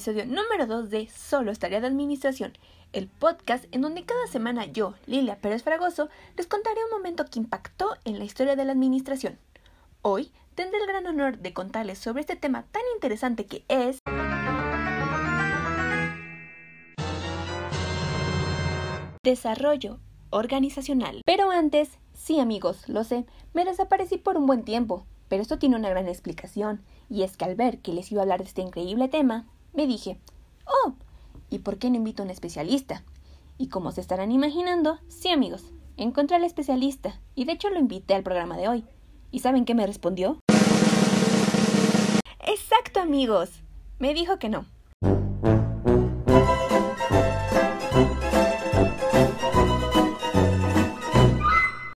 episodio número 2 de Solo estaría de Administración, el podcast en donde cada semana yo, Lilia Pérez Fragoso, les contaré un momento que impactó en la historia de la administración. Hoy tendré el gran honor de contarles sobre este tema tan interesante que es... Desarrollo organizacional. Pero antes, sí amigos, lo sé, me desaparecí por un buen tiempo, pero esto tiene una gran explicación, y es que al ver que les iba a hablar de este increíble tema, me dije, oh, ¿y por qué no invito a un especialista? Y como se estarán imaginando, sí amigos, encontré al especialista, y de hecho lo invité al programa de hoy. ¿Y saben qué me respondió? Exacto amigos, me dijo que no,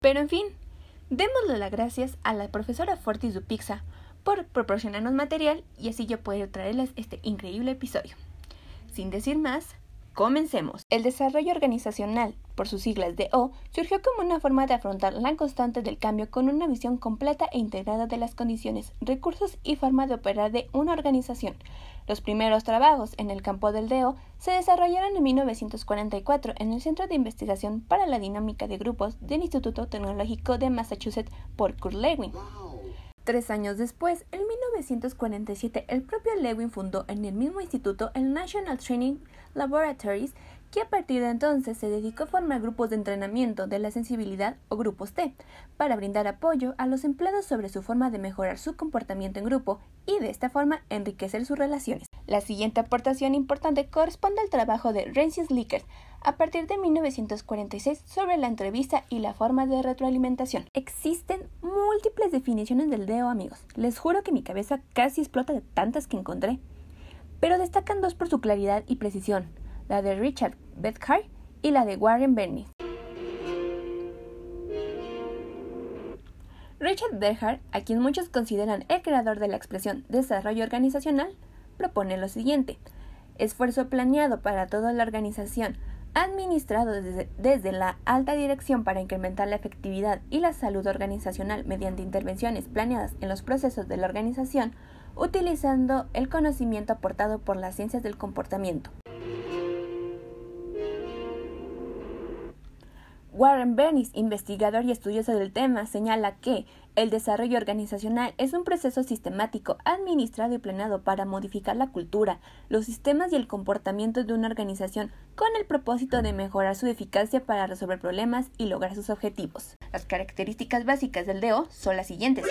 Pero en fin, démosle las gracias a la profesora Fortis Dupixa por proporcionarnos material y así yo puedo traerles este increíble episodio. Sin decir más, Comencemos. El desarrollo organizacional, por sus siglas de O, surgió como una forma de afrontar la constante del cambio con una visión completa e integrada de las condiciones, recursos y forma de operar de una organización. Los primeros trabajos en el campo del DEO se desarrollaron en 1944 en el Centro de Investigación para la Dinámica de Grupos del Instituto Tecnológico de Massachusetts por Kurt Lewin. Tres años después, en 1947, el propio Lewin fundó en el mismo instituto el National Training Laboratories, que a partir de entonces se dedicó a formar grupos de entrenamiento de la sensibilidad o grupos T, para brindar apoyo a los empleados sobre su forma de mejorar su comportamiento en grupo y de esta forma enriquecer sus relaciones. La siguiente aportación importante corresponde al trabajo de Rensis Lickers a partir de 1946 sobre la entrevista y la forma de retroalimentación. Existen múltiples definiciones del DEO, amigos. Les juro que mi cabeza casi explota de tantas que encontré pero destacan dos por su claridad y precisión, la de Richard Bethard y la de Warren Bernis. Richard Bethard, a quien muchos consideran el creador de la expresión desarrollo organizacional, propone lo siguiente: esfuerzo planeado para toda la organización, administrado desde, desde, la alta dirección para incrementar la efectividad y la salud organizacional mediante intervenciones planeadas en los procesos de la organización, utilizando el conocimiento aportado por las ciencias del comportamiento. Warren Bernis, investigador y estudioso del tema, señala que el desarrollo organizacional es un proceso sistemático, administrado y planeado para modificar la cultura, los sistemas y el comportamiento de una organización con el propósito de mejorar su eficacia para resolver problemas y lograr sus objetivos. Las características básicas del DEO son las siguientes.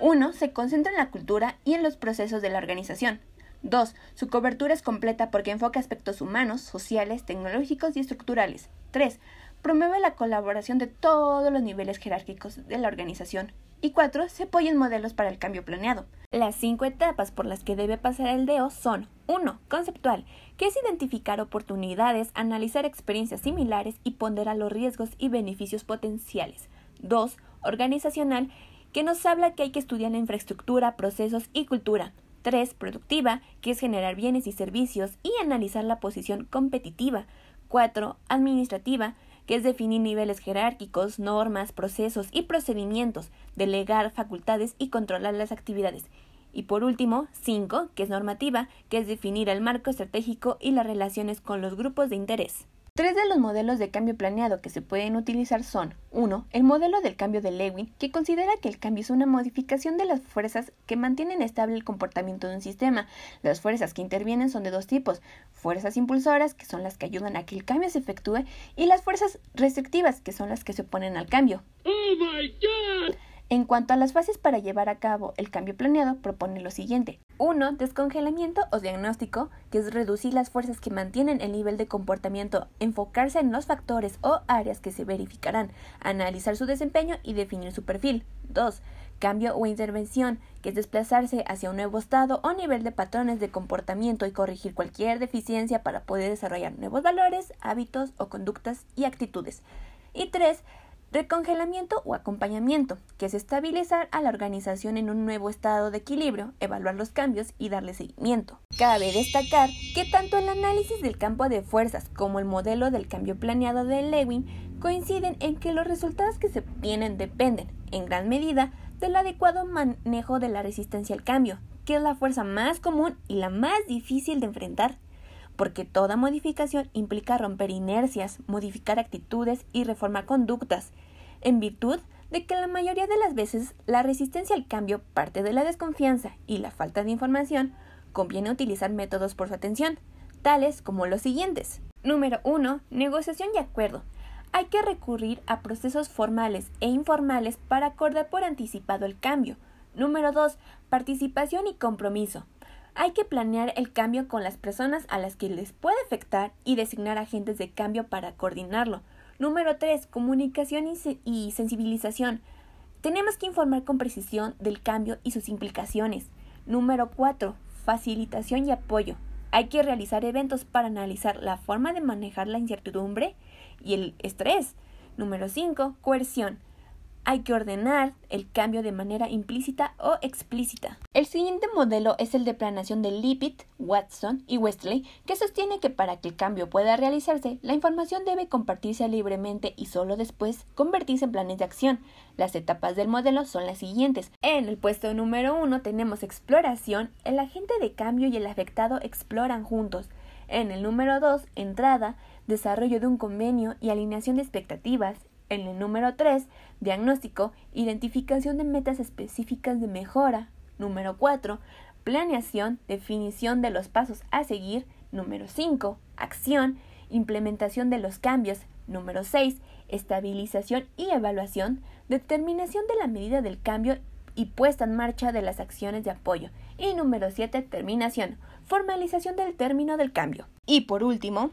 1. Se concentra en la cultura y en los procesos de la organización. 2. Su cobertura es completa porque enfoca aspectos humanos, sociales, tecnológicos y estructurales. 3. Promueve la colaboración de todos los niveles jerárquicos de la organización. Y 4. Se apoya en modelos para el cambio planeado. Las cinco etapas por las que debe pasar el DEO son 1. Conceptual, que es identificar oportunidades, analizar experiencias similares y ponderar los riesgos y beneficios potenciales. 2. Organizacional, que nos habla que hay que estudiar la infraestructura, procesos y cultura. 3. Productiva, que es generar bienes y servicios y analizar la posición competitiva. 4. Administrativa, que es definir niveles jerárquicos, normas, procesos y procedimientos, delegar facultades y controlar las actividades. Y por último, 5, que es normativa, que es definir el marco estratégico y las relaciones con los grupos de interés. Tres de los modelos de cambio planeado que se pueden utilizar son 1. El modelo del cambio de Lewin, que considera que el cambio es una modificación de las fuerzas que mantienen estable el comportamiento de un sistema. Las fuerzas que intervienen son de dos tipos, fuerzas impulsoras, que son las que ayudan a que el cambio se efectúe, y las fuerzas restrictivas, que son las que se oponen al cambio. Oh my God. En cuanto a las fases para llevar a cabo el cambio planeado, propone lo siguiente. 1. Descongelamiento o diagnóstico, que es reducir las fuerzas que mantienen el nivel de comportamiento, enfocarse en los factores o áreas que se verificarán, analizar su desempeño y definir su perfil. 2. Cambio o intervención, que es desplazarse hacia un nuevo estado o nivel de patrones de comportamiento y corregir cualquier deficiencia para poder desarrollar nuevos valores, hábitos o conductas y actitudes. Y 3 Recongelamiento o acompañamiento, que es estabilizar a la organización en un nuevo estado de equilibrio, evaluar los cambios y darle seguimiento. Cabe destacar que tanto el análisis del campo de fuerzas como el modelo del cambio planeado de Lewin coinciden en que los resultados que se obtienen dependen, en gran medida, del adecuado manejo de la resistencia al cambio, que es la fuerza más común y la más difícil de enfrentar, porque toda modificación implica romper inercias, modificar actitudes y reformar conductas, en virtud de que la mayoría de las veces la resistencia al cambio parte de la desconfianza y la falta de información, conviene utilizar métodos por su atención, tales como los siguientes. Número 1. Negociación y acuerdo. Hay que recurrir a procesos formales e informales para acordar por anticipado el cambio. Número 2. Participación y compromiso. Hay que planear el cambio con las personas a las que les puede afectar y designar agentes de cambio para coordinarlo. Número 3. Comunicación y, sensibilización. Tenemos que informar con precisión del cambio y sus implicaciones. Número 4. Facilitación y apoyo. Hay que realizar eventos para analizar la forma de manejar la incertidumbre y el estrés. Número 5. Coerción hay que ordenar el cambio de manera implícita o explícita. El siguiente modelo es el de planeación de Lippitt, Watson y Westley, que sostiene que para que el cambio pueda realizarse, la información debe compartirse libremente y solo después convertirse en planes de acción. Las etapas del modelo son las siguientes. En el puesto número uno tenemos exploración, el agente de cambio y el afectado exploran juntos. En el número 2, entrada, desarrollo de un convenio y alineación de expectativas. En el número 3, diagnóstico, identificación de metas específicas de mejora. Número 4, planeación, definición de los pasos a seguir. Número 5, acción, implementación de los cambios. Número 6, estabilización y evaluación, determinación de la medida del cambio y puesta en marcha de las acciones de apoyo. Y número 7, terminación, formalización del término del cambio. Y por último,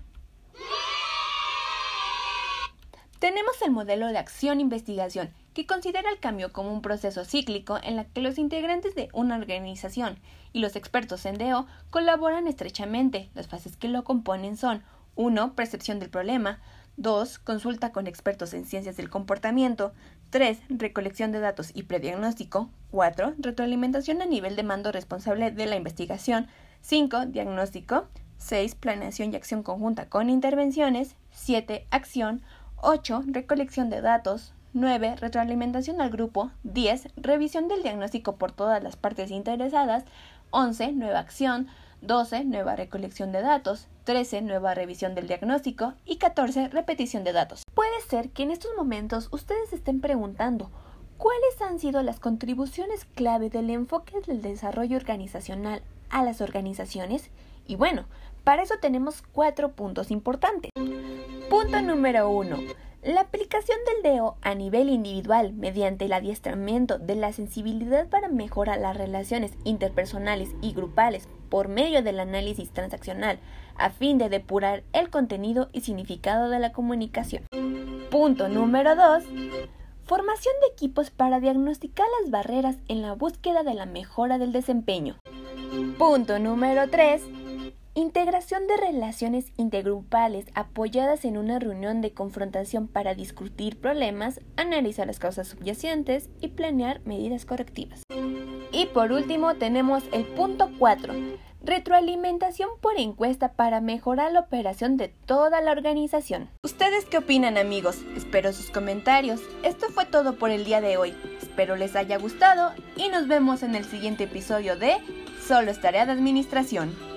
tenemos el modelo de acción-investigación, que considera el cambio como un proceso cíclico en el que los integrantes de una organización y los expertos en DO colaboran estrechamente. Las fases que lo componen son 1. Percepción del problema, 2. Consulta con expertos en ciencias del comportamiento, 3. Recolección de datos y prediagnóstico, 4. Retroalimentación a nivel de mando responsable de la investigación, 5. Diagnóstico, 6. Planeación y acción conjunta con intervenciones, 7. Acción, 8. Recolección de datos. 9. Retroalimentación al grupo. 10. Revisión del diagnóstico por todas las partes interesadas. 11. Nueva acción. 12. Nueva recolección de datos. 13. Nueva revisión del diagnóstico. Y 14. Repetición de datos. Puede ser que en estos momentos ustedes estén preguntando cuáles han sido las contribuciones clave del enfoque del desarrollo organizacional a las organizaciones. Y bueno, para eso tenemos cuatro puntos importantes. Punto número 1. La aplicación del DEO a nivel individual mediante el adiestramiento de la sensibilidad para mejorar las relaciones interpersonales y grupales por medio del análisis transaccional a fin de depurar el contenido y significado de la comunicación. Punto número 2. Formación de equipos para diagnosticar las barreras en la búsqueda de la mejora del desempeño. Punto número 3 Integración de relaciones intergrupales apoyadas en una reunión de confrontación para discutir problemas, analizar las causas subyacentes y planear medidas correctivas. Y por último tenemos el punto 4. Retroalimentación por encuesta para mejorar la operación de toda la organización. ¿Ustedes qué opinan amigos? Espero sus comentarios. Esto fue todo por el día de hoy. Espero les haya gustado y nos vemos en el siguiente episodio de Solo es tarea de administración.